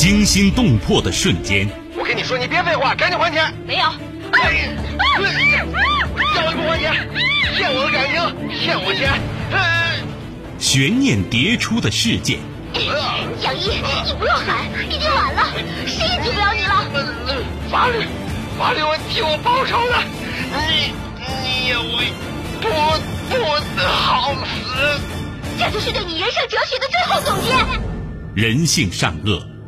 惊心动魄的瞬间。我跟你说，你别废话，赶紧还钱。没有。哎，要是不还钱，骗我的感情，骗我钱。悬念迭出的事件。杨一，你不用喊，已经晚了，谁也救不了你了。法律，法律会替我报仇的。你，你也会不不好死。这就是对你人生哲学的最后总结。人性善恶，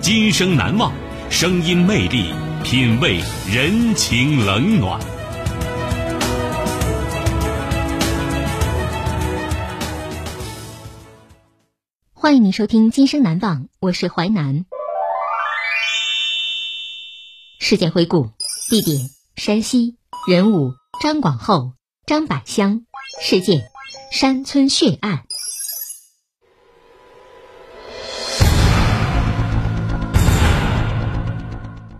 今生难忘，声音魅力，品味人情冷暖。欢迎您收听《今生难忘》，我是淮南。事件回顾：地点山西，人物张广厚、张百香，事件山村血案。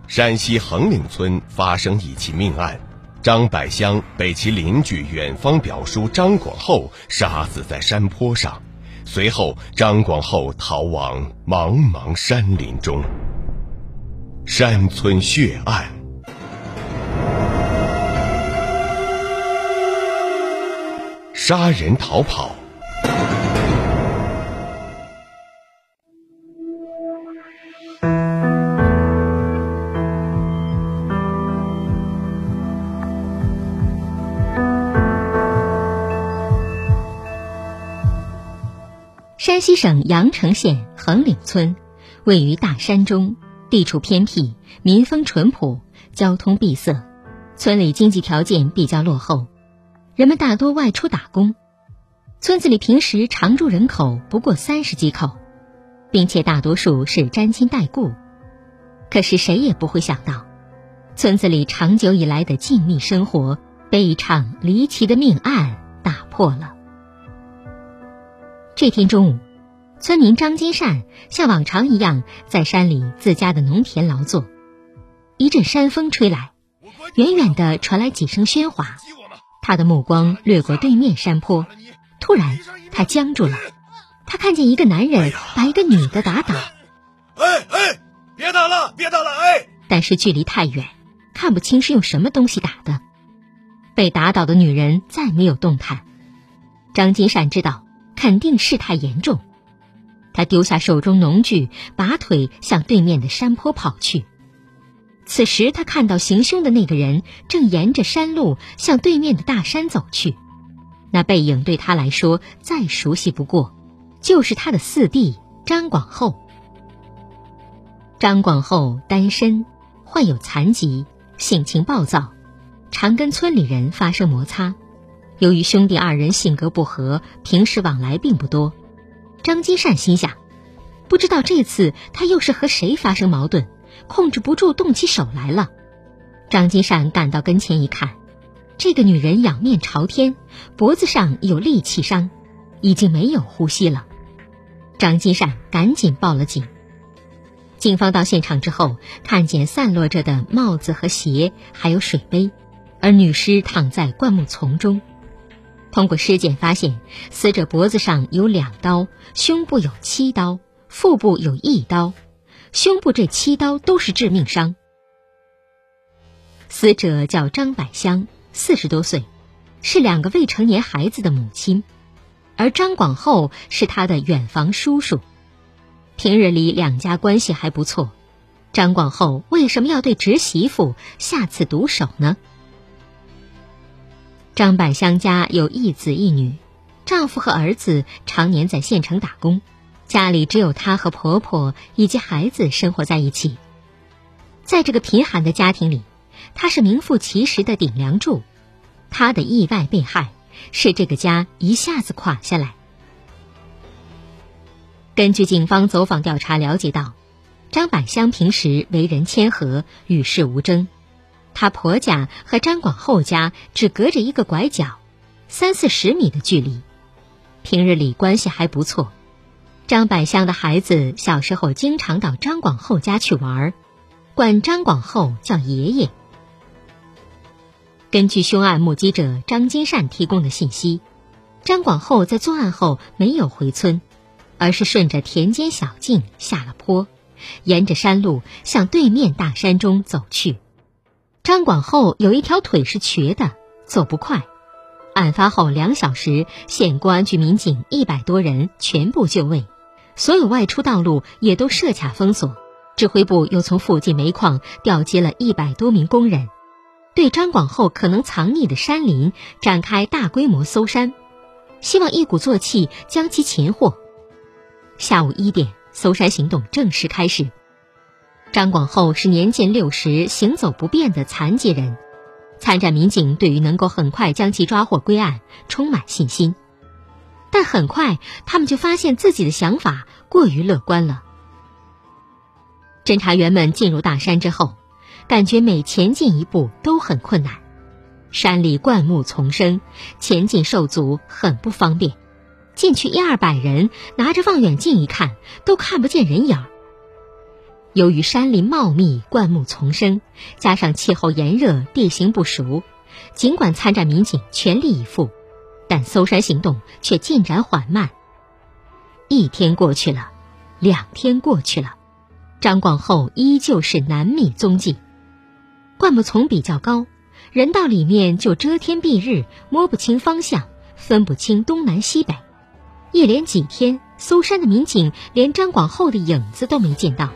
山西横岭村发生一起命案，张百香被其邻居远方表叔张广厚杀死在山坡上。随后，张广厚逃亡茫茫山林中。山村血案，杀人逃跑。山西省阳城县横岭村，位于大山中，地处偏僻，民风淳朴，交通闭塞，村里经济条件比较落后，人们大多外出打工。村子里平时常住人口不过三十几口，并且大多数是沾亲带故。可是谁也不会想到，村子里长久以来的静谧生活被一场离奇的命案打破了。这天中午，村民张金善像往常一样在山里自家的农田劳作。一阵山风吹来，远远的传来几声喧哗。他的目光掠过对面山坡，突然他僵住了。他看见一个男人把一个女的打倒。哎哎，别打了，别打了！哎，但是距离太远，看不清是用什么东西打的。被打倒的女人再没有动弹。张金善知道。肯定事态严重，他丢下手中农具，拔腿向对面的山坡跑去。此时，他看到行凶的那个人正沿着山路向对面的大山走去，那背影对他来说再熟悉不过，就是他的四弟张广厚。张广厚单身，患有残疾，性情暴躁，常跟村里人发生摩擦。由于兄弟二人性格不合，平时往来并不多。张金善心想，不知道这次他又是和谁发生矛盾，控制不住动起手来了。张金善赶到跟前一看，这个女人仰面朝天，脖子上有利器伤，已经没有呼吸了。张金善赶紧报了警。警方到现场之后，看见散落着的帽子和鞋，还有水杯，而女尸躺在灌木丛中。通过尸检发现，死者脖子上有两刀，胸部有七刀，腹部有一刀，胸部这七刀都是致命伤。死者叫张百香，四十多岁，是两个未成年孩子的母亲，而张广厚是他的远房叔叔。平日里两家关系还不错，张广厚为什么要对侄媳妇下此毒手呢？张百香家有一子一女，丈夫和儿子常年在县城打工，家里只有她和婆婆以及孩子生活在一起。在这个贫寒的家庭里，她是名副其实的顶梁柱。她的意外被害，使这个家一下子垮下来。根据警方走访调查了解到，张百香平时为人谦和，与世无争。她婆家和张广厚家只隔着一个拐角，三四十米的距离，平日里关系还不错。张百香的孩子小时候经常到张广厚家去玩，管张广厚叫爷爷。根据凶案目击者张金善提供的信息，张广厚在作案后没有回村，而是顺着田间小径下了坡，沿着山路向对面大山中走去。张广厚有一条腿是瘸的，走不快。案发后两小时，县公安局民警一百多人全部就位，所有外出道路也都设卡封锁。指挥部又从附近煤矿调集了一百多名工人。对张广厚可能藏匿的山林展开大规模搜山，希望一鼓作气将其擒获。下午一点，搜山行动正式开始。张广厚是年近六十、行走不便的残疾人，参战民警对于能够很快将其抓获归案充满信心。但很快，他们就发现自己的想法过于乐观了。侦查员们进入大山之后。感觉每前进一步都很困难，山里灌木丛生，前进受阻很不方便。进去一二百人，拿着望远镜一看，都看不见人影。由于山林茂密，灌木丛生，加上气候炎热，地形不熟，尽管参战民警全力以赴，但搜山行动却进展缓慢。一天过去了，两天过去了，张广厚依旧是难觅踪迹。灌木丛比较高，人到里面就遮天蔽日，摸不清方向，分不清东南西北。一连几天，搜山的民警连张广厚的影子都没见到。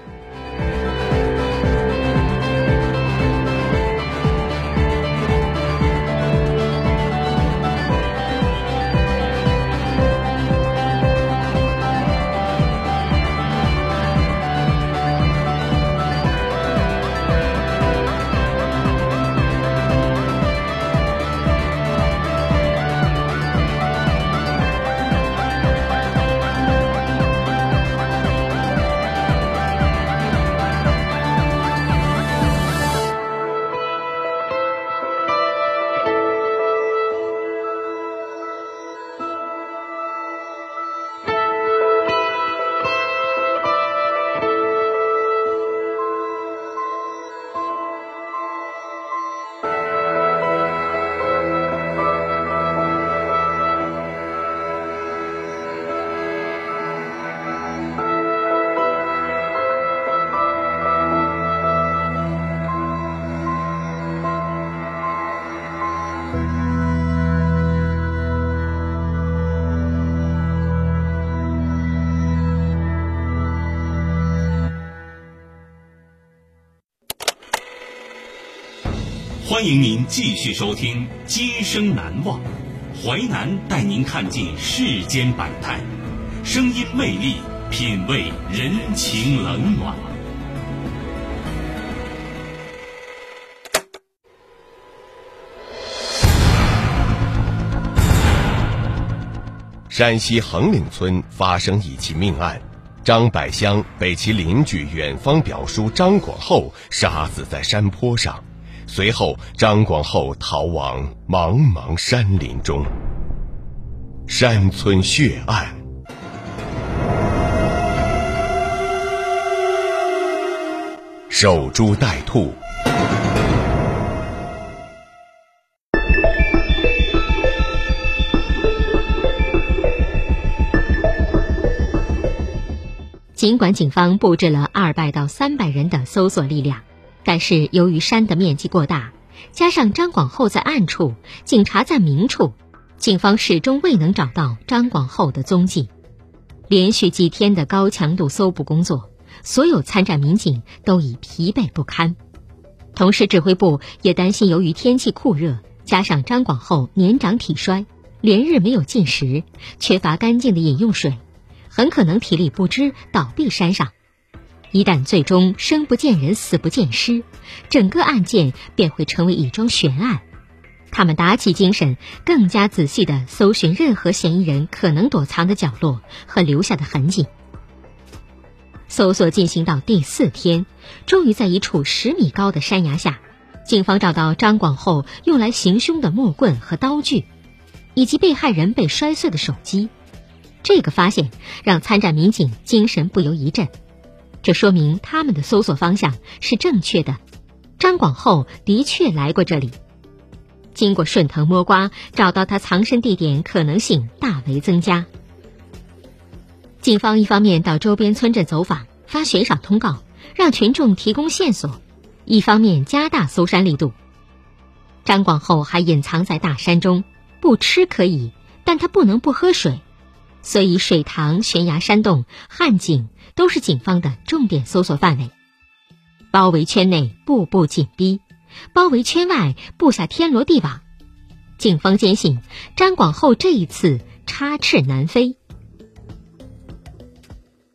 欢迎您继续收听《今生难忘》，淮南带您看尽世间百态，声音魅力，品味人情冷暖。山西横岭村发生一起命案，张百香被其邻居远方表叔张广厚杀死在山坡上。随后，张广厚逃往茫茫山林中。山村血案，守株待兔。尽管警方布置了二百到三百人的搜索力量。但是由于山的面积过大，加上张广厚在暗处，警察在明处，警方始终未能找到张广厚的踪迹。连续几天的高强度搜捕工作，所有参战民警都已疲惫不堪。同时，指挥部也担心，由于天气酷热，加上张广厚年长体衰，连日没有进食，缺乏干净的饮用水，很可能体力不支倒闭山上。一旦最终生不见人，死不见尸，整个案件便会成为一桩悬案。他们打起精神，更加仔细地搜寻任何嫌疑人可能躲藏的角落和留下的痕迹。搜索进行到第四天，终于在一处十米高的山崖下，警方找到张广厚用来行凶的木棍和刀具，以及被害人被摔碎的手机。这个发现让参战民警精神不由一振，这说明他们的搜索方向是正确的。张广厚的确来过这里。经过顺藤摸瓜，找到他藏身地点可能性大为增加。警方一方面到周边村镇走访，发悬赏通告，让群众提供线索；一方面加大搜山力度。张广厚还隐藏在大山中，不吃可以，但他不能不喝水，所以水塘、悬崖、山洞、旱井都是警方的重点搜索范围。包围圈内步步紧逼，包围圈外布下天罗地网。警方坚信张广厚这一次插翅难飞。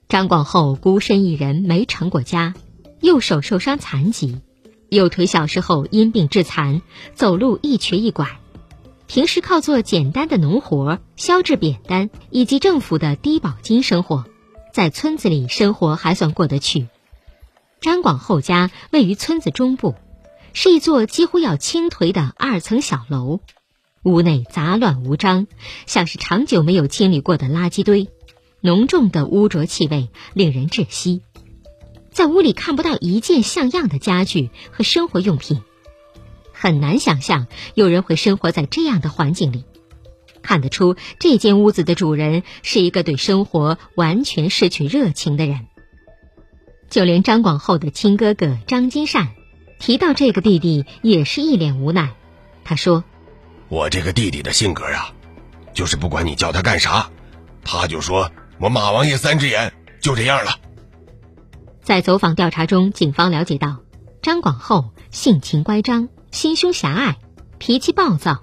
张广厚孤身一人，没成过家，右手受伤残疾，右腿小时候因病致残，走路一瘸一拐，平时靠做简单的农活、削制扁担以及政府的低保金生活，在村子里生活还算过得去。张广厚家位于村子中部，是一座几乎要倾颓的二层小楼，屋内杂乱无章，像是长久没有清理过的垃圾堆。浓重的污浊气味令人窒息，在屋里看不到一件像样的家具和生活用品，很难想象有人会生活在这样的环境里。看得出，这间屋子的主人是一个对生活完全失去热情的人。就连张广厚的亲哥哥张金善，提到这个弟弟也是一脸无奈。他说：“我这个弟弟的性格啊，就是不管你叫他干啥，他就说。”我马王爷三只眼就这样了。在走访调查中，警方了解到，张广厚性情乖张、心胸狭隘、脾气暴躁，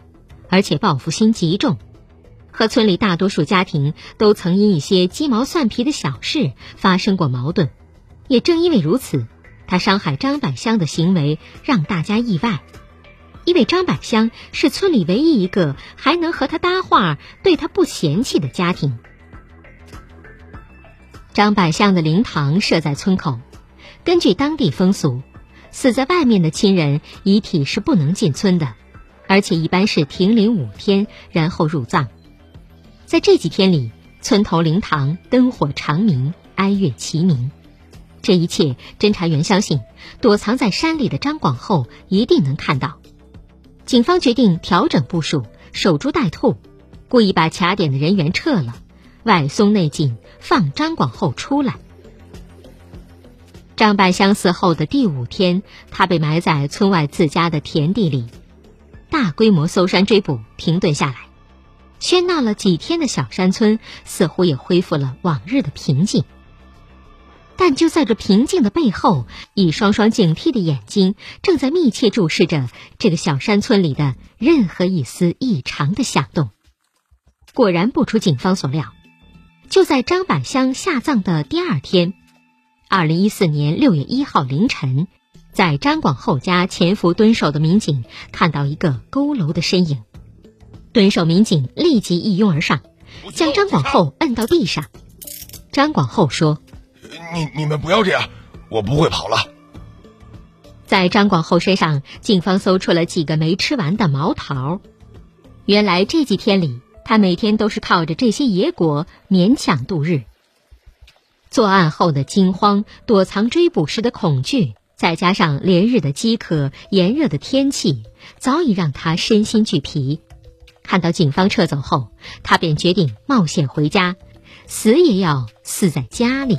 而且报复心极重，和村里大多数家庭都曾因一些鸡毛蒜皮的小事发生过矛盾。也正因为如此，他伤害张百香的行为让大家意外，因为张百香是村里唯一一个还能和他搭话、对他不嫌弃的家庭。张百香的灵堂设在村口，根据当地风俗，死在外面的亲人遗体是不能进村的，而且一般是停灵五天，然后入葬。在这几天里，村头灵堂灯火长明，哀乐齐鸣。这一切，侦查员相信，躲藏在山里的张广厚一定能看到。警方决定调整部署，守株待兔，故意把卡点的人员撤了。外松内紧，放张广厚出来。张百香死后的第五天，他被埋在村外自家的田地里。大规模搜山追捕停顿下来，喧闹了几天的小山村似乎也恢复了往日的平静。但就在这平静的背后，一双双警惕的眼睛正在密切注视着这个小山村里的任何一丝异常的响动。果然不出警方所料。就在张百香下葬的第二天，二零一四年六月一号凌晨，在张广厚家潜伏蹲守的民警看到一个佝偻的身影，蹲守民警立即一拥而上，将张广厚摁到地上。张广厚说：“你你们不要这样，我不会跑了。”在张广厚身上，警方搜出了几个没吃完的毛桃，原来这几天里。他每天都是靠着这些野果勉强度日。作案后的惊慌、躲藏追捕时的恐惧，再加上连日的饥渴、炎热的天气，早已让他身心俱疲。看到警方撤走后，他便决定冒险回家，死也要死在家里。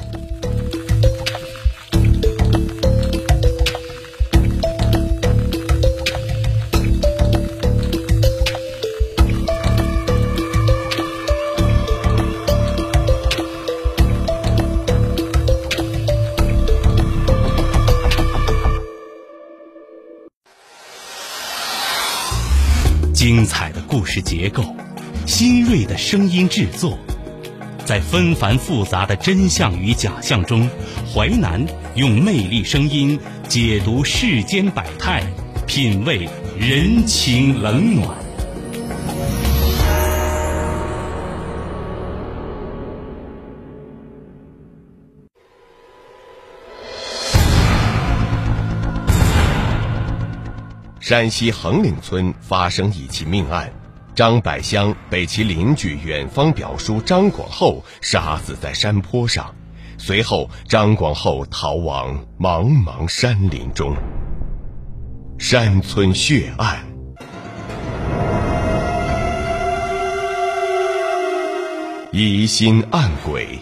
结构新锐的声音制作在纷繁复杂的真相与假象中淮南用魅力声音解读世间百态品味人情冷暖。山西横岭村发生一起命案张百香被其邻居远方表叔张广厚杀死在山坡上，随后张广厚逃亡茫茫山林中。山村血案，疑心暗鬼。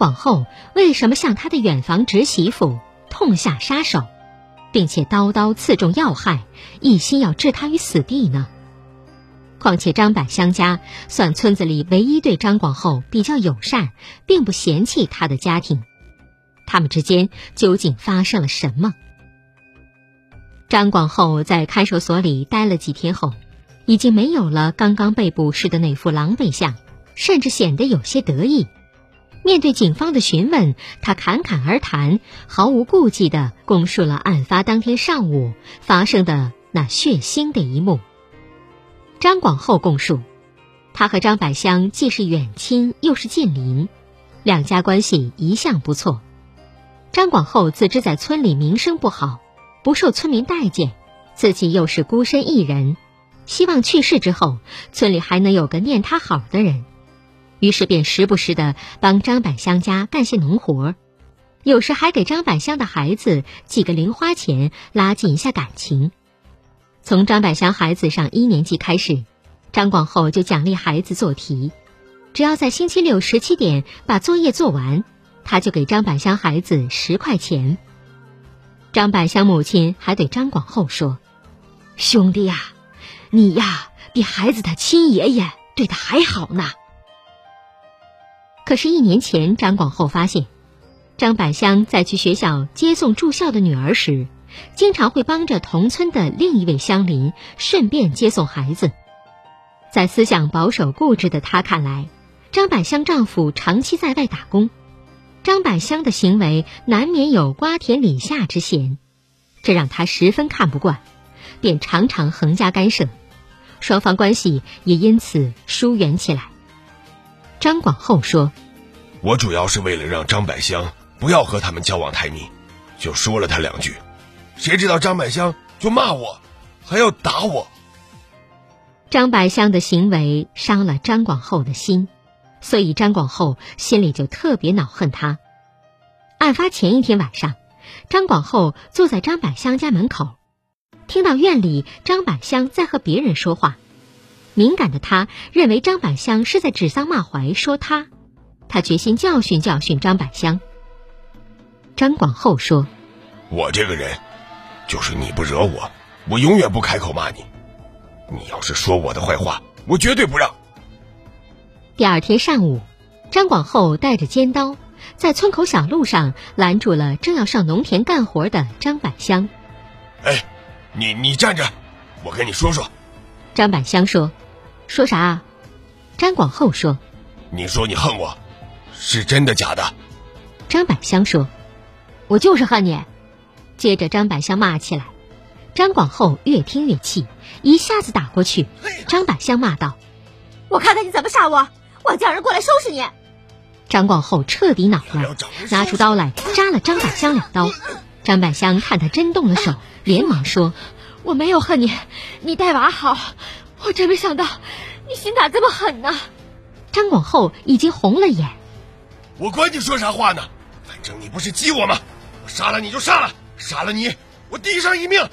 广厚为什么向他的远房侄媳妇痛下杀手，并且刀刀刺中要害，一心要置他于死地呢？况且张百香家算村子里唯一对张广厚比较友善，并不嫌弃他的家庭，他们之间究竟发生了什么？张广厚在看守所里待了几天后，已经没有了刚刚被捕时的那副狼狈相，甚至显得有些得意。面对警方的询问，他侃侃而谈，毫无顾忌地供述了案发当天上午发生的那血腥的一幕。张广厚供述，他和张百香既是远亲，又是近邻，两家关系一向不错。张广厚自知在村里名声不好，不受村民待见，自己又是孤身一人，希望去世之后，村里还能有个念他好的人。于是便时不时的帮张百香家干些农活，有时还给张百香的孩子寄个零花钱，拉近一下感情。从张百香孩子上一年级开始，张广厚就奖励孩子做题，只要在星期六十七点把作业做完，他就给张百香孩子十块钱。张百香母亲还对张广厚说：“兄弟呀，你呀比孩子的亲爷爷对他还好呢。”可是，一年前，张广厚发现，张百香在去学校接送住校的女儿时，经常会帮着同村的另一位乡邻顺便接送孩子。在思想保守固执的他看来，张百香丈夫长期在外打工，张百香的行为难免有瓜田李下之嫌，这让他十分看不惯，便常常横加干涉，双方关系也因此疏远起来。张广厚说：“我主要是为了让张百香不要和他们交往太密，就说了他两句。谁知道张百香就骂我，还要打我。”张百香的行为伤了张广厚的心，所以张广厚心里就特别恼恨他。案发前一天晚上，张广厚坐在张百香家门口，听到院里张百香在和别人说话。敏感的他认为张百香是在指桑骂槐，说他，他决心教训教训张百香。张广厚说：“我这个人，就是你不惹我，我永远不开口骂你。你要是说我的坏话，我绝对不让。”第二天上午，张广厚带着尖刀，在村口小路上拦住了正要上农田干活的张百香。“哎，你你站着，我跟你说说。”张百香说。说啥？张广厚说：“你说你恨我，是真的假的？”张百香说：“我就是恨你。”接着张百香骂起来，张广厚越听越气，一下子打过去。张百香骂道：“我看看你怎么杀我！我叫人过来收拾你！”张广厚彻底恼了，拿出刀来扎了张百香两刀。张百香看他真动了手，连忙说：“我没有恨你，你带娃好。”我真没想到，你心咋这么狠呢？张广厚已经红了眼。我管你说啥话呢？反正你不是激我吗？我杀了你就杀了，杀了你，我地上一命。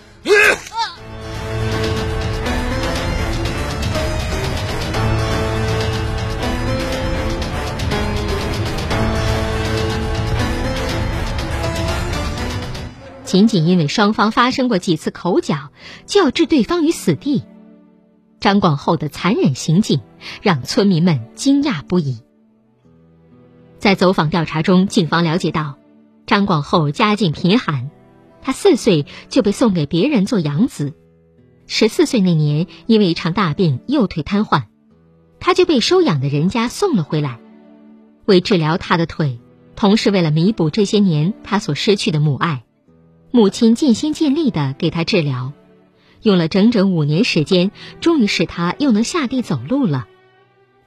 仅仅因为双方发生过几次口角，就要置对方于死地。张广厚的残忍行径让村民们惊讶不已。在走访调查中，警方了解到，张广厚家境贫寒，他四岁就被送给别人做养子，十四岁那年因为一场大病右腿瘫痪，他就被收养的人家送了回来，为治疗他的腿，同时为了弥补这些年他所失去的母爱，母亲尽心尽力的给他治疗。用了整整五年时间，终于使他又能下地走路了。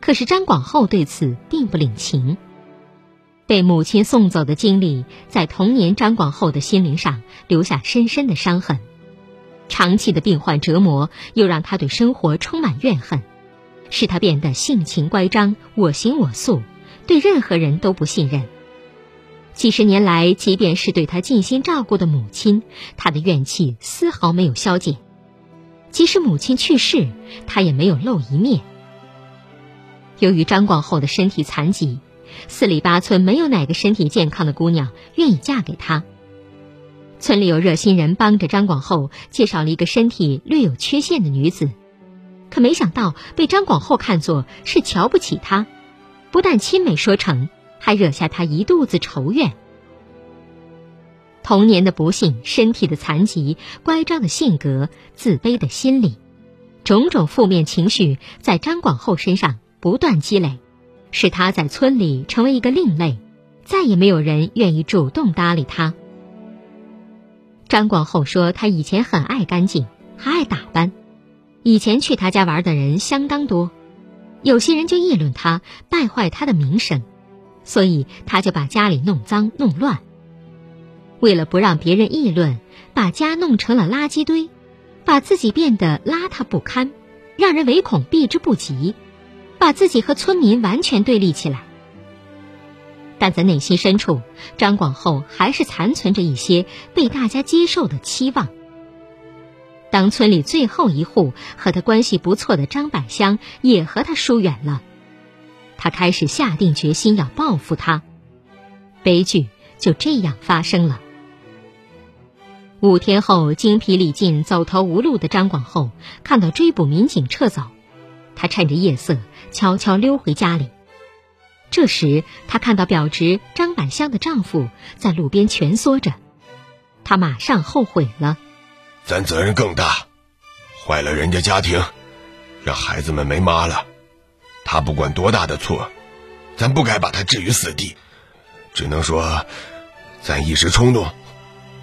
可是张广厚对此并不领情。被母亲送走的经历，在童年张广厚的心灵上留下深深的伤痕。长期的病患折磨，又让他对生活充满怨恨，使他变得性情乖张、我行我素，对任何人都不信任。几十年来，即便是对他尽心照顾的母亲，他的怨气丝毫没有消减。即使母亲去世，他也没有露一面。由于张广厚的身体残疾。四里八村没有哪个身体健康的姑娘愿意嫁给他。村里有热心人帮着张广厚介绍了一个身体略有缺陷的女子，可没想到被张广厚看作是瞧不起他，不但亲美说成，还惹下他一肚子仇怨。童年的不幸、身体的残疾、乖张的性格、自卑的心理，种种负面情绪在张广厚身上不断积累。使他在村里成为一个另类，再也没有人愿意主动搭理他。张广厚说，他以前很爱干净，还爱打扮，以前去他家玩的人相当多，有些人就议论他，败坏他的名声，所以他就把家里弄脏弄乱。为了不让别人议论，把家弄成了垃圾堆，把自己变得邋遢不堪，让人唯恐避之不及。把自己和村民完全对立起来，但在内心深处，张广厚还是残存着一些被大家接受的期望。当村里最后一户和他关系不错的张百香也和他疏远了，他开始下定决心要报复他。悲剧就这样发生了。五天后，精疲力尽、走投无路的张广厚看到追捕民警撤走，他趁着夜色。悄悄溜回家里，这时他看到表侄张百香的丈夫在路边蜷缩着，他马上后悔了。咱责任更大，坏了人家家庭，让孩子们没妈了。他不管多大的错，咱不该把他置于死地。只能说，咱一时冲动，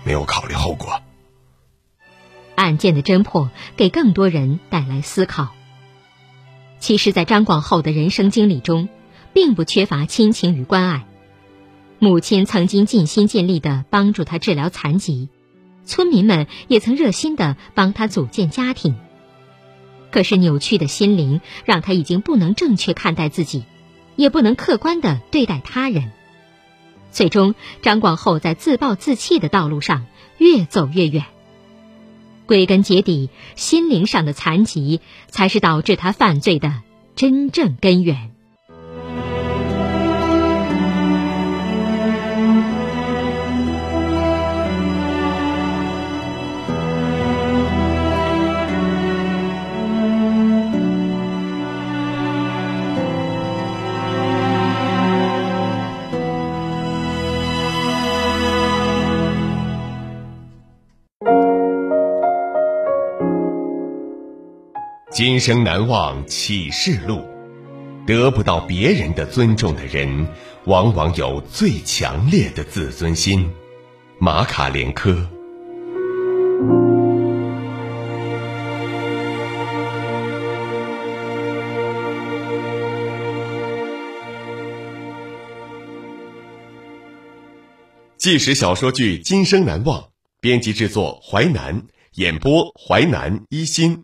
没有考虑后果。案件的侦破给更多人带来思考。其实，在张广厚的人生经历中，并不缺乏亲情与关爱。母亲曾经尽心尽力的帮助他治疗残疾，村民们也曾热心的帮他组建家庭。可是，扭曲的心灵让他已经不能正确看待自己，也不能客观的对待他人。最终，张广厚在自暴自弃的道路上越走越远。归根结底，心灵上的残疾才是导致他犯罪的真正根源。今生难忘启示录，得不到别人的尊重的人，往往有最强烈的自尊心。马卡连科。纪实小说剧《今生难忘》，编辑制作淮南，演播淮南一心。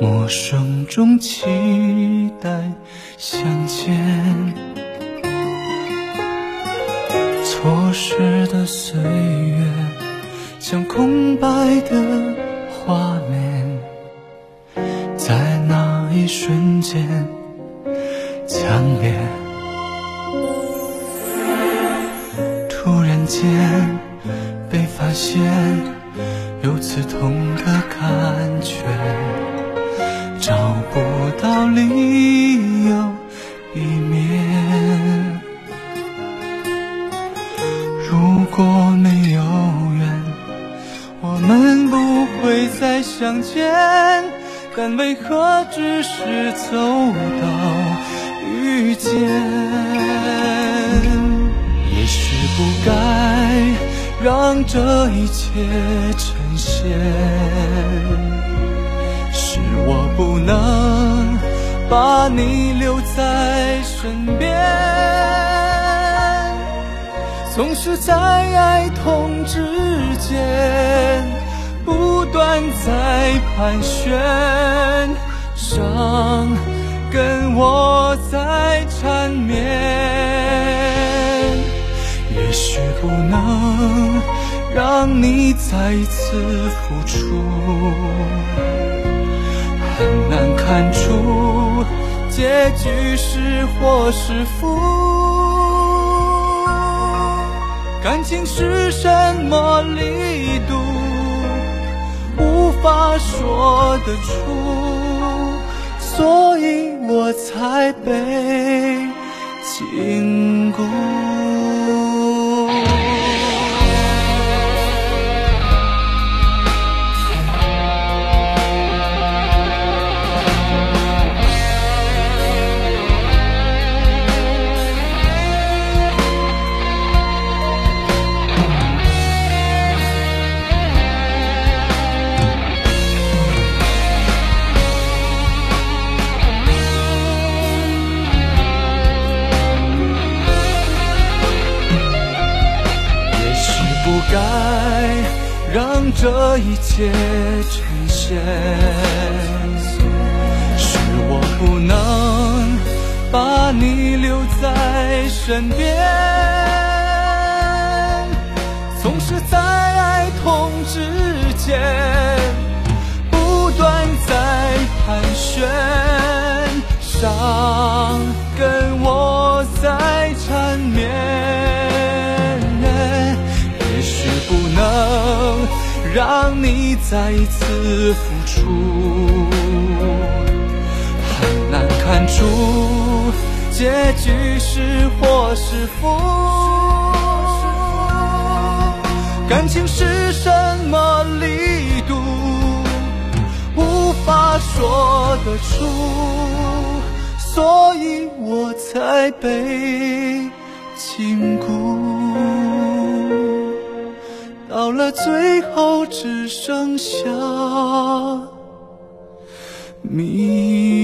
陌生中期待相见，错失的岁月像空白的画面，在那一瞬间强烈。突然间被发现有刺痛的感觉，找不到理由避免。如果没有缘，我们不会再相见。但为何只是走到遇见？也许不该让这一切呈现，是我不能把你留在身边。总是在爱痛之间，不断在盘旋，伤跟我在缠绵。也许不能让你再次付出，很难看出结局是祸是福。感情是什么力度，无法说得出，所以我才被禁锢。让你再一次付出，很难看出结局是祸是福。感情是什么力度，无法说得出，所以我才被禁锢。到了最后，只剩下迷